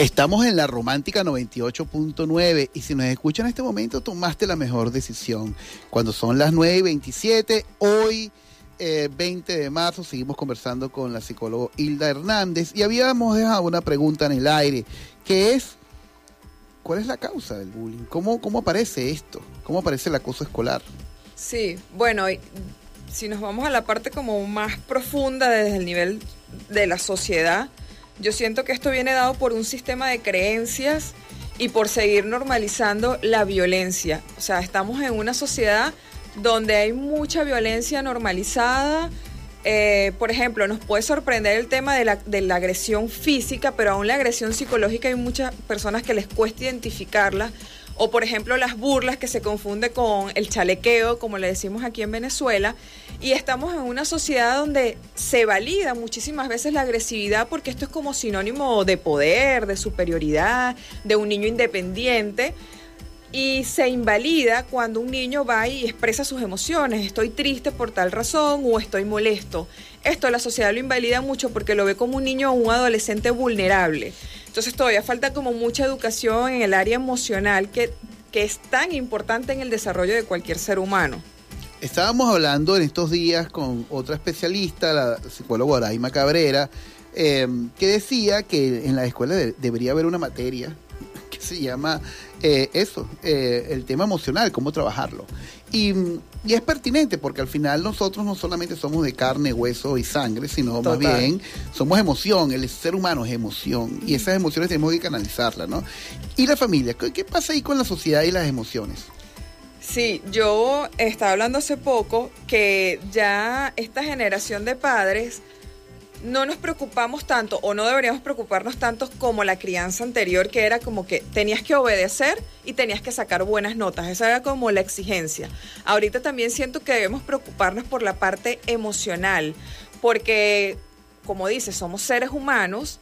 Estamos en la romántica 98.9 y si nos escuchan en este momento tomaste la mejor decisión. Cuando son las 9 y 27, hoy 20 eh, de marzo seguimos conversando con la psicóloga Hilda Hernández y habíamos dejado una pregunta en el aire, que es, ¿cuál es la causa del bullying? ¿Cómo, cómo aparece esto? ¿Cómo aparece el acoso escolar? Sí, bueno, si nos vamos a la parte como más profunda desde el nivel de la sociedad, yo siento que esto viene dado por un sistema de creencias y por seguir normalizando la violencia. O sea, estamos en una sociedad donde hay mucha violencia normalizada. Eh, por ejemplo, nos puede sorprender el tema de la, de la agresión física, pero aún la agresión psicológica hay muchas personas que les cuesta identificarla o por ejemplo las burlas que se confunde con el chalequeo, como le decimos aquí en Venezuela, y estamos en una sociedad donde se valida muchísimas veces la agresividad porque esto es como sinónimo de poder, de superioridad, de un niño independiente. Y se invalida cuando un niño va y expresa sus emociones. Estoy triste por tal razón o estoy molesto. Esto la sociedad lo invalida mucho porque lo ve como un niño o un adolescente vulnerable. Entonces todavía falta como mucha educación en el área emocional que, que es tan importante en el desarrollo de cualquier ser humano. Estábamos hablando en estos días con otra especialista, la psicóloga Araima Cabrera, eh, que decía que en la escuela debería haber una materia que se llama eh, eso, eh, el tema emocional, cómo trabajarlo. Y, es pertinente porque al final nosotros no solamente somos de carne, hueso y sangre, sino más bien somos emoción, el ser humano es emoción y esas emociones tenemos que canalizarlas, ¿no? Y la familia, ¿qué pasa ahí con la sociedad y las emociones? Sí, yo estaba hablando hace poco que ya esta generación de padres no nos preocupamos tanto o no deberíamos preocuparnos tanto como la crianza anterior, que era como que tenías que obedecer y tenías que sacar buenas notas. Esa era como la exigencia. Ahorita también siento que debemos preocuparnos por la parte emocional, porque, como dice, somos seres humanos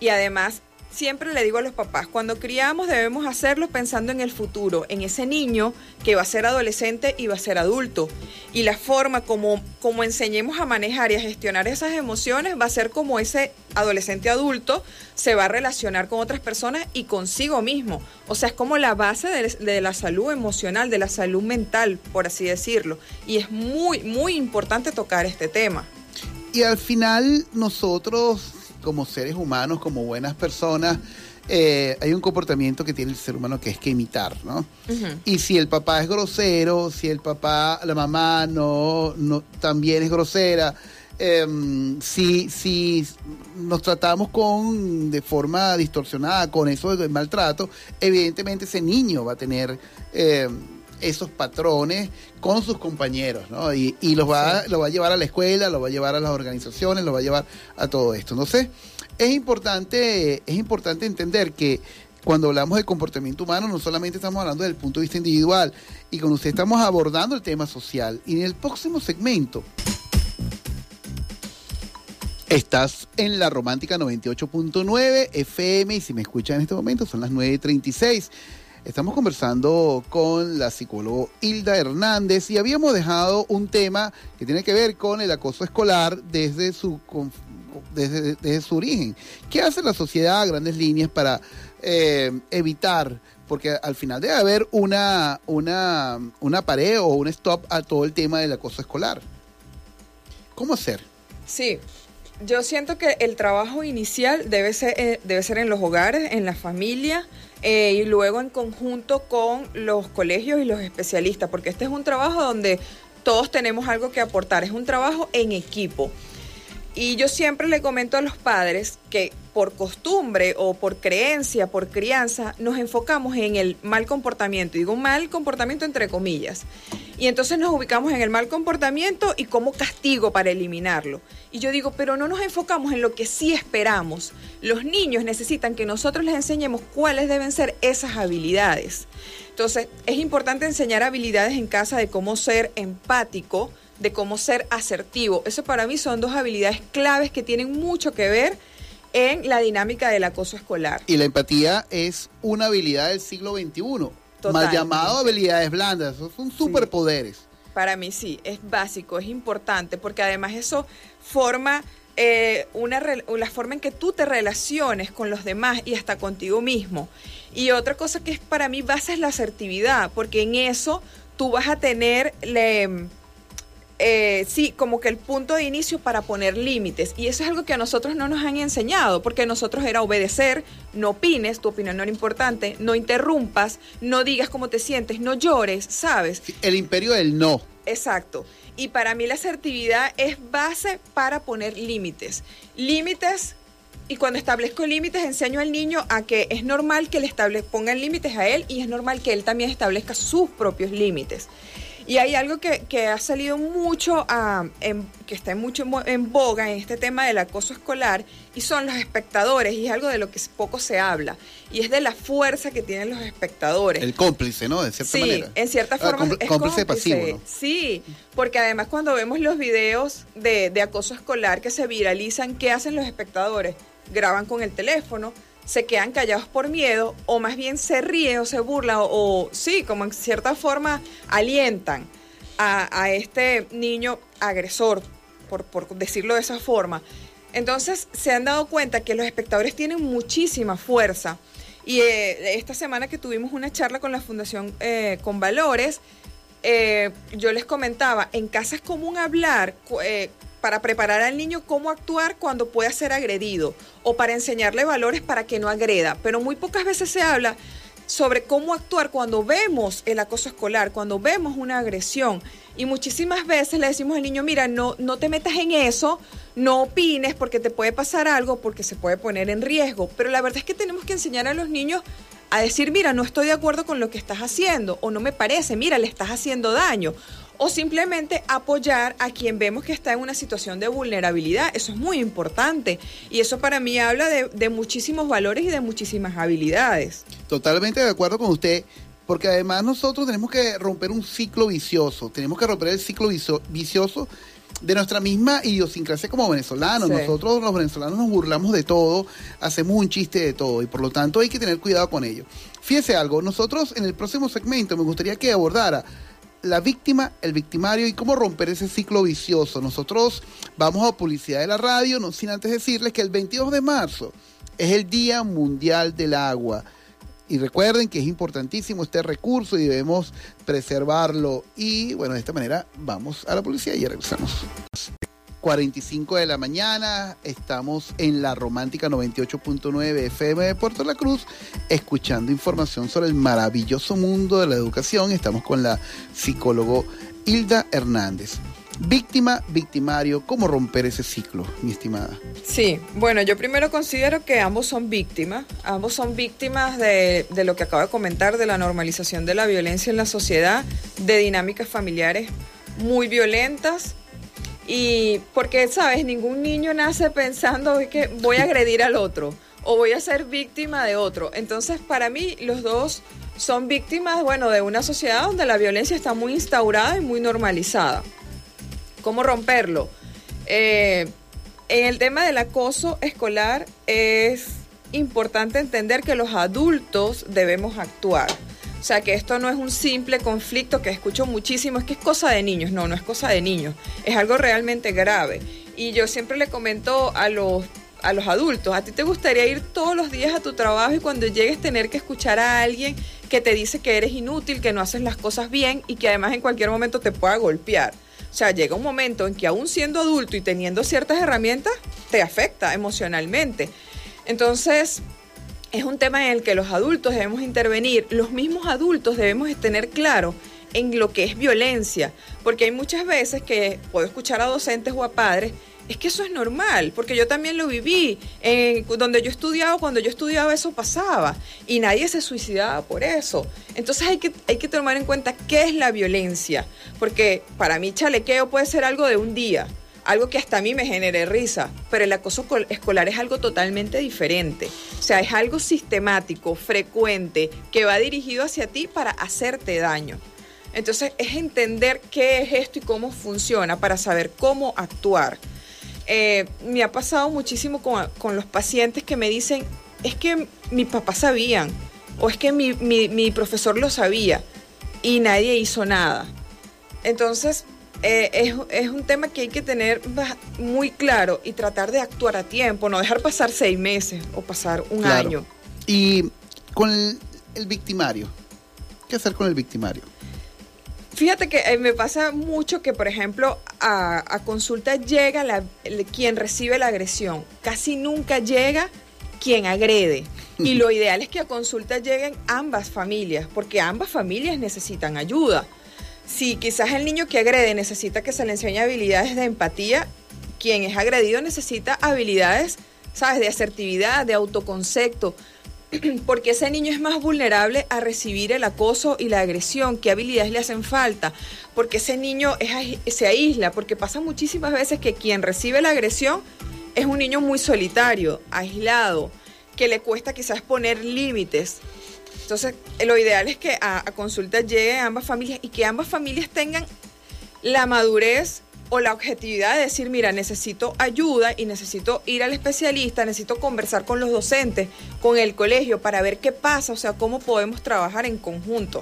y además siempre le digo a los papás, cuando criamos debemos hacerlo pensando en el futuro, en ese niño que va a ser adolescente y va a ser adulto. Y la forma como, como enseñemos a manejar y a gestionar esas emociones va a ser como ese adolescente adulto se va a relacionar con otras personas y consigo mismo. O sea, es como la base de, de la salud emocional, de la salud mental, por así decirlo. Y es muy, muy importante tocar este tema. Y al final nosotros como seres humanos, como buenas personas, eh, hay un comportamiento que tiene el ser humano que es que imitar, ¿no? Y si el papá es grosero, si el papá, la mamá no, no también es grosera, em, si, si nos tratamos con de forma distorsionada con eso de maltrato, evidentemente ese niño va a tener em, esos patrones con sus compañeros, ¿no? Y, los va, lo va a llevar a la escuela, lo va a llevar a las organizaciones, lo va a llevar a todo esto. No sé, es importante, es importante entender que cuando hablamos de comportamiento humano, no solamente estamos hablando del punto de vista individual, y con usted estamos abordando el tema social. Y en el próximo segmento, Estás en la Romántica 98.9 FM y si me escuchan en este momento son las 9.36. Estamos conversando con la psicóloga Hilda Hernández y habíamos dejado un tema que tiene que ver con el acoso escolar desde su, desde, su origen. ¿Qué hace la sociedad a grandes líneas para eh, evitar? Porque al final debe haber una, una, una pared o un stop a todo el tema del acoso escolar. ¿Cómo hacer? Sí, yo siento que el trabajo inicial debe ser, eh, debe ser en los hogares, en la familia eh, y luego en conjunto con los colegios y los especialistas, porque este es un trabajo donde todos tenemos algo que aportar, es un trabajo en equipo. Y yo siempre le comento a los padres que por costumbre o por creencia, por crianza, nos enfocamos en el mal comportamiento. Digo mal comportamiento entre comillas. Y entonces nos ubicamos en el mal comportamiento y como castigo para eliminarlo. Y yo digo, pero no nos enfocamos en lo que sí esperamos. Los niños necesitan que nosotros les enseñemos cuáles deben ser esas habilidades. Entonces, es importante enseñar habilidades en casa de cómo ser empático, de cómo ser asertivo. Eso para mí son dos habilidades claves que tienen mucho que ver en la dinámica del acoso escolar. Y la empatía es una habilidad del siglo XXI, más llamado habilidades blandas, son superpoderes. Para mí sí, es básico, es importante, porque además eso forma eh, una, la forma en que tú te relaciones con los demás y hasta contigo mismo. Y otra cosa que es para mí base es la asertividad, porque en eso tú vas a tener... Le, eh, sí, como que el punto de inicio para poner límites. Y eso es algo que a nosotros no nos han enseñado, porque nosotros era obedecer, no opines, tu opinión no era importante, no interrumpas, no digas cómo te sientes, no llores, ¿sabes? El imperio del no. Exacto. Y para mí la asertividad es base para poner límites. Límites y cuando establezco límites enseño al niño a que es normal que le pongan límites a él y es normal que él también establezca sus propios límites. Y hay algo que, ha salido mucho, que está mucho en boga en este tema del acoso escolar, y son los espectadores, y es algo de lo que poco se habla, y es de la fuerza que tienen los espectadores. El cómplice, ¿no? De cierta manera. Sí, en cierta ah, forma. es cómplice, pasivo. Sí, porque además cuando vemos los videos de, de acoso escolar que se viralizan, ¿qué hacen los espectadores? Graban con el teléfono se quedan callados por miedo o más bien se ríen o se burlan o, sí, como en cierta forma alientan a, este niño agresor, por, por, decirlo de esa forma. Entonces se han dado cuenta que los espectadores tienen muchísima fuerza. Y eh, esta semana que tuvimos una charla con la Fundación eh, Con Valores, eh, yo les comentaba, en casa es común hablar para preparar al niño cómo actuar cuando pueda ser agredido o para enseñarle valores para que no agreda. Pero muy pocas veces se habla sobre cómo actuar cuando vemos el acoso escolar, cuando vemos una agresión. Y muchísimas veces le decimos al niño, mira, no, no te metas en eso, no opines porque te puede pasar algo, porque se puede poner en riesgo. Pero la verdad es que tenemos que enseñar a los niños a decir, mira, no estoy de acuerdo con lo que estás haciendo, o no me parece, mira, le estás haciendo daño, o simplemente apoyar a quien vemos que está en una situación de vulnerabilidad. Eso es muy importante y eso para mí habla de, muchísimos valores y de muchísimas habilidades. Totalmente de acuerdo con usted. Porque además nosotros tenemos que romper un ciclo vicioso, tenemos que romper el ciclo vicioso de nuestra misma idiosincrasia como venezolanos. Nosotros los venezolanos nos burlamos de todo, hacemos un chiste de todo y por lo tanto hay que tener cuidado con ello. Fíjese algo, nosotros en el próximo segmento me gustaría que abordara la víctima, el victimario y cómo romper ese ciclo vicioso. Nosotros vamos a publicidad de la radio, no sin antes decirles que el 22 de marzo es el Día Mundial del Agua. Y recuerden que es importantísimo este recurso y debemos preservarlo. Y bueno, de esta manera vamos a la publicidad y regresamos. 45 de la mañana. Estamos en la romántica 98.9 FM de Puerto La Cruz, escuchando información sobre el maravilloso mundo de la educación. Estamos con la psicólogo Hilda Hernández. Víctima, victimario, ¿cómo romper ese ciclo, mi estimada? Sí, bueno, yo primero considero que ambos son víctimas, ambos son víctimas de, de lo que acabo de comentar, de la normalización de la violencia en la sociedad, de dinámicas familiares muy violentas y porque, ¿sabes? Ningún niño nace pensando que voy a agredir al otro o voy a ser víctima de otro. Entonces, para mí, los dos son víctimas, bueno, de una sociedad donde la violencia está muy instaurada y muy normalizada. ¿Cómo romperlo? Eh, en el tema del acoso escolar es importante entender que los adultos debemos actuar. O sea, que esto no es un simple conflicto que escucho muchísimo, es que es cosa de niños. No, no es cosa de niños. Es algo realmente grave. Y yo siempre le comento a los a los adultos, ¿a ti te gustaría ir todos los días a tu trabajo y cuando llegues tener que escuchar a alguien que te dice que eres inútil, que no haces las cosas bien y que además en cualquier momento te pueda golpear? O sea, llega un momento en que aún siendo adulto y teniendo ciertas herramientas, te afecta emocionalmente. Entonces, es un tema en el que los adultos debemos intervenir. Los mismos adultos debemos tener claro en lo que es violencia, porque hay muchas veces que puedo escuchar a docentes o a padres, es que eso es normal, porque yo también lo viví, donde yo estudiaba, cuando yo estudiaba eso pasaba, y nadie se suicidaba por eso. Entonces hay que, hay que tomar en cuenta qué es la violencia, porque para mí chalequeo puede ser algo de un día, algo que hasta a mí me genere risa, pero el acoso escolar es algo totalmente diferente. O sea, es algo sistemático, frecuente, que va dirigido hacia ti para hacerte daño. Entonces es entender qué es esto y cómo funciona para saber cómo actuar. Eh, me ha pasado muchísimo con, los pacientes que me dicen, es que mi papá sabían, o es que mi profesor lo sabía y nadie hizo nada. Entonces, eh, es, es, un tema que hay que tener muy claro y tratar de actuar a tiempo, no dejar pasar seis meses o pasar un año. Y con el, victimario, ¿qué hacer con el victimario? Fíjate que eh, me pasa mucho que, por ejemplo, a, consulta llega la, quien recibe la agresión. Casi nunca llega quien agrede. Y lo ideal es que a consulta lleguen ambas familias, porque ambas familias necesitan ayuda. Si quizás el niño que agrede necesita que se le enseñe habilidades de empatía, quien es agredido necesita habilidades, ¿sabes?, de asertividad, de autoconcepto, porque ese niño es más vulnerable a recibir el acoso y la agresión, qué habilidades le hacen falta, porque ese niño se aísla, porque pasa muchísimas veces que quien recibe la agresión es un niño muy solitario, aislado, que le cuesta quizás poner límites. Entonces, lo ideal es que a, consulta llegue a ambas familias y que ambas familias tengan la madurez o la objetividad de decir, mira, necesito ayuda y necesito ir al especialista, necesito conversar con los docentes, con el colegio para ver qué pasa, o sea, cómo podemos trabajar en conjunto.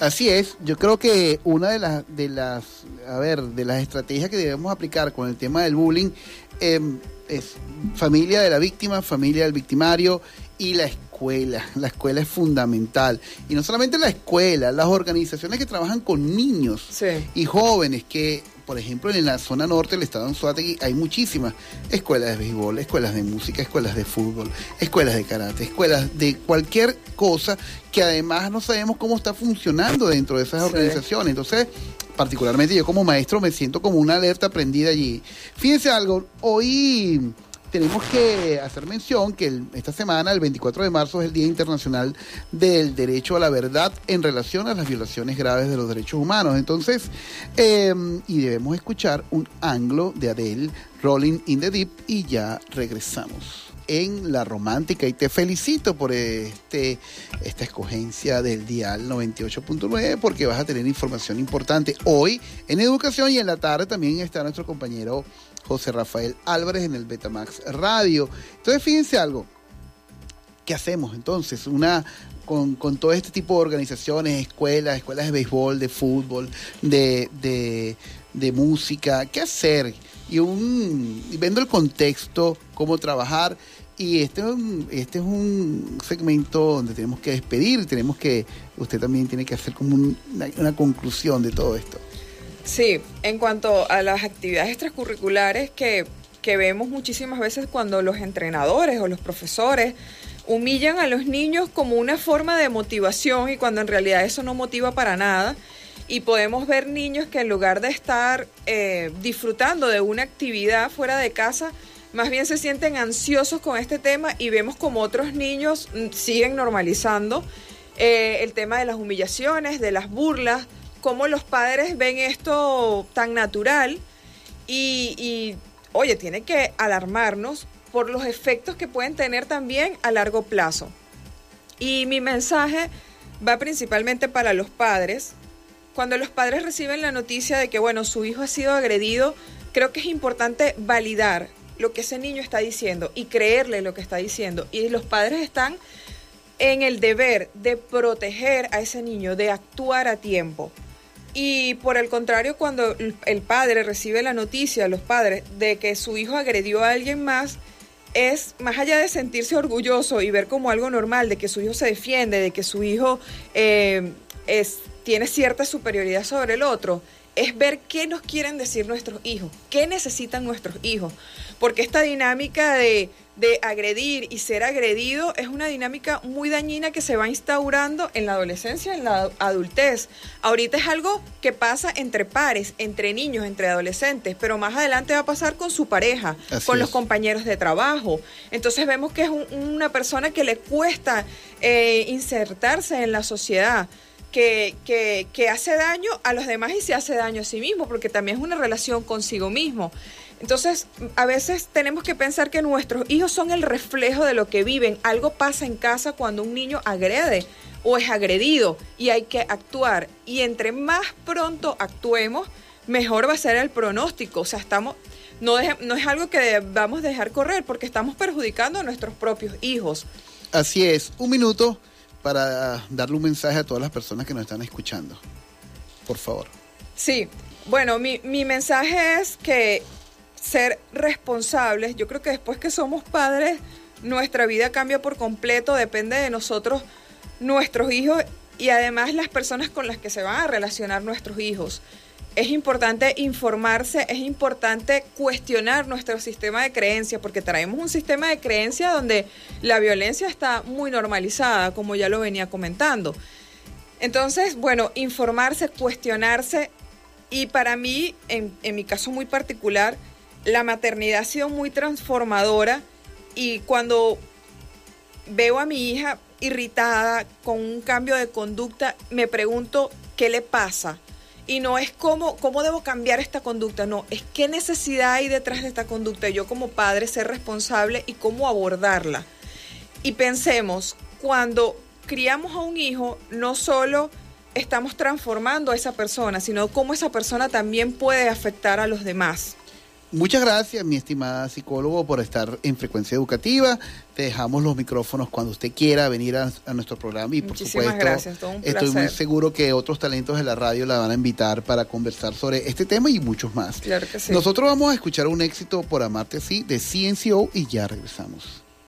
Así es, yo creo que una de las de las a ver, de las estrategias que debemos aplicar con el tema del bullying em, es familia de la víctima, familia del victimario y la escuela. La escuela es fundamental. Y no solamente la escuela, las organizaciones que trabajan con niños y jóvenes que por ejemplo, en la zona norte del estado de Anzuategui hay muchísimas escuelas de béisbol, escuelas de música, escuelas de fútbol, escuelas de karate, escuelas de cualquier cosa que además no sabemos cómo está funcionando dentro de esas organizaciones. Entonces, particularmente yo como maestro me siento como una alerta prendida allí. Fíjense algo, hoy tenemos que hacer mención que esta semana, el 24 de marzo, es el Día Internacional del Derecho a la Verdad en relación a las violaciones graves de los derechos humanos. Entonces, em, y debemos escuchar un anglo de Adele, Rolling in the Deep, y ya regresamos en La Romántica y te felicito por este esta escogencia del dial 98.9 porque vas a tener información importante hoy en educación y en la tarde también está nuestro compañero José Rafael Álvarez en el Betamax Radio. Entonces, fíjense algo. ¿Qué hacemos entonces? Una, con, todo este tipo de organizaciones, escuelas, escuelas de béisbol, de fútbol, de, música, ¿qué hacer? Y, un, viendo el contexto, cómo trabajar. Y este este es un segmento donde tenemos que despedir, tenemos que, usted también tiene que hacer como una conclusión de todo esto. Sí, en cuanto a las actividades extracurriculares que, vemos muchísimas veces cuando los entrenadores o los profesores humillan a los niños como una forma de motivación y cuando en realidad eso no motiva para nada. Y podemos ver niños que en lugar de estar eh, disfrutando de una actividad fuera de casa, más bien se sienten ansiosos con este tema y vemos como otros niños mm, siguen normalizando eh, el tema de las humillaciones, de las burlas, cómo los padres ven esto tan natural y, oye, tiene que alarmarnos por los efectos que pueden tener también a largo plazo. Y mi mensaje va principalmente para los padres. Cuando los padres reciben la noticia de que, bueno, su hijo ha sido agredido, creo que es importante validar lo que ese niño está diciendo y creerle lo que está diciendo. Y los padres están en el deber de proteger a ese niño, de actuar a tiempo. Y por el contrario, cuando el padre recibe la noticia, los padres, de que su hijo agredió a alguien más, es más allá de sentirse orgulloso y ver como algo normal, de que su hijo se defiende, de que su hijo eh, es, tiene cierta superioridad sobre el otro, es ver qué nos quieren decir nuestros hijos, qué necesitan nuestros hijos. Porque esta dinámica de de agredir y ser agredido es una dinámica muy dañina que se va instaurando en la adolescencia, en la adultez. Ahorita es algo que pasa entre pares, entre niños, entre adolescentes, pero más adelante va a pasar con su pareja, con los compañeros de trabajo. Entonces vemos que es una persona que le cuesta eh, insertarse en la sociedad. Que, que, hace daño a los demás y se hace daño a sí mismo, porque también es una relación consigo mismo. Entonces, a veces tenemos que pensar que nuestros hijos son el reflejo de lo que viven. Algo pasa en casa cuando un niño agrede o es agredido y hay que actuar. Y entre más pronto actuemos, mejor va a ser el pronóstico. O sea, estamos, no, no es algo que a dejar correr porque estamos perjudicando a nuestros propios hijos. Así es. Un minuto para darle un mensaje a todas las personas que nos están escuchando. Por favor. Sí, Bueno, mi, mi mensaje es que ser responsables, yo creo que después que somos padres, nuestra vida cambia por completo, depende de nosotros, nuestros hijos y además las personas con las que se van a relacionar nuestros hijos. Es importante informarse, es importante cuestionar nuestro sistema de creencias, porque traemos un sistema de creencias donde la violencia está muy normalizada, como ya lo venía comentando. Entonces, bueno, informarse, cuestionarse, y para mí, en, en mi caso muy particular, la maternidad ha sido muy transformadora y cuando veo a mi hija irritada con un cambio de conducta, me pregunto qué le pasa y no es cómo, cómo debo cambiar esta conducta, no, es qué necesidad hay detrás de esta conducta. Yo como padre ser responsable y cómo abordarla. Y pensemos, cuando criamos a un hijo, no solo estamos transformando a esa persona, sino cómo esa persona también puede afectar a los demás. Muchas gracias, mi estimada psicólogo, por estar en Frecuencia Educativa. Te dejamos los micrófonos cuando usted quiera venir a, nuestro programa y, por supuesto, gracias, estoy muy seguro que otros talentos de la radio la van a invitar para conversar sobre este tema y muchos más. Claro que sí. Nosotros vamos a escuchar un éxito por amarte así de CNCO y ya regresamos.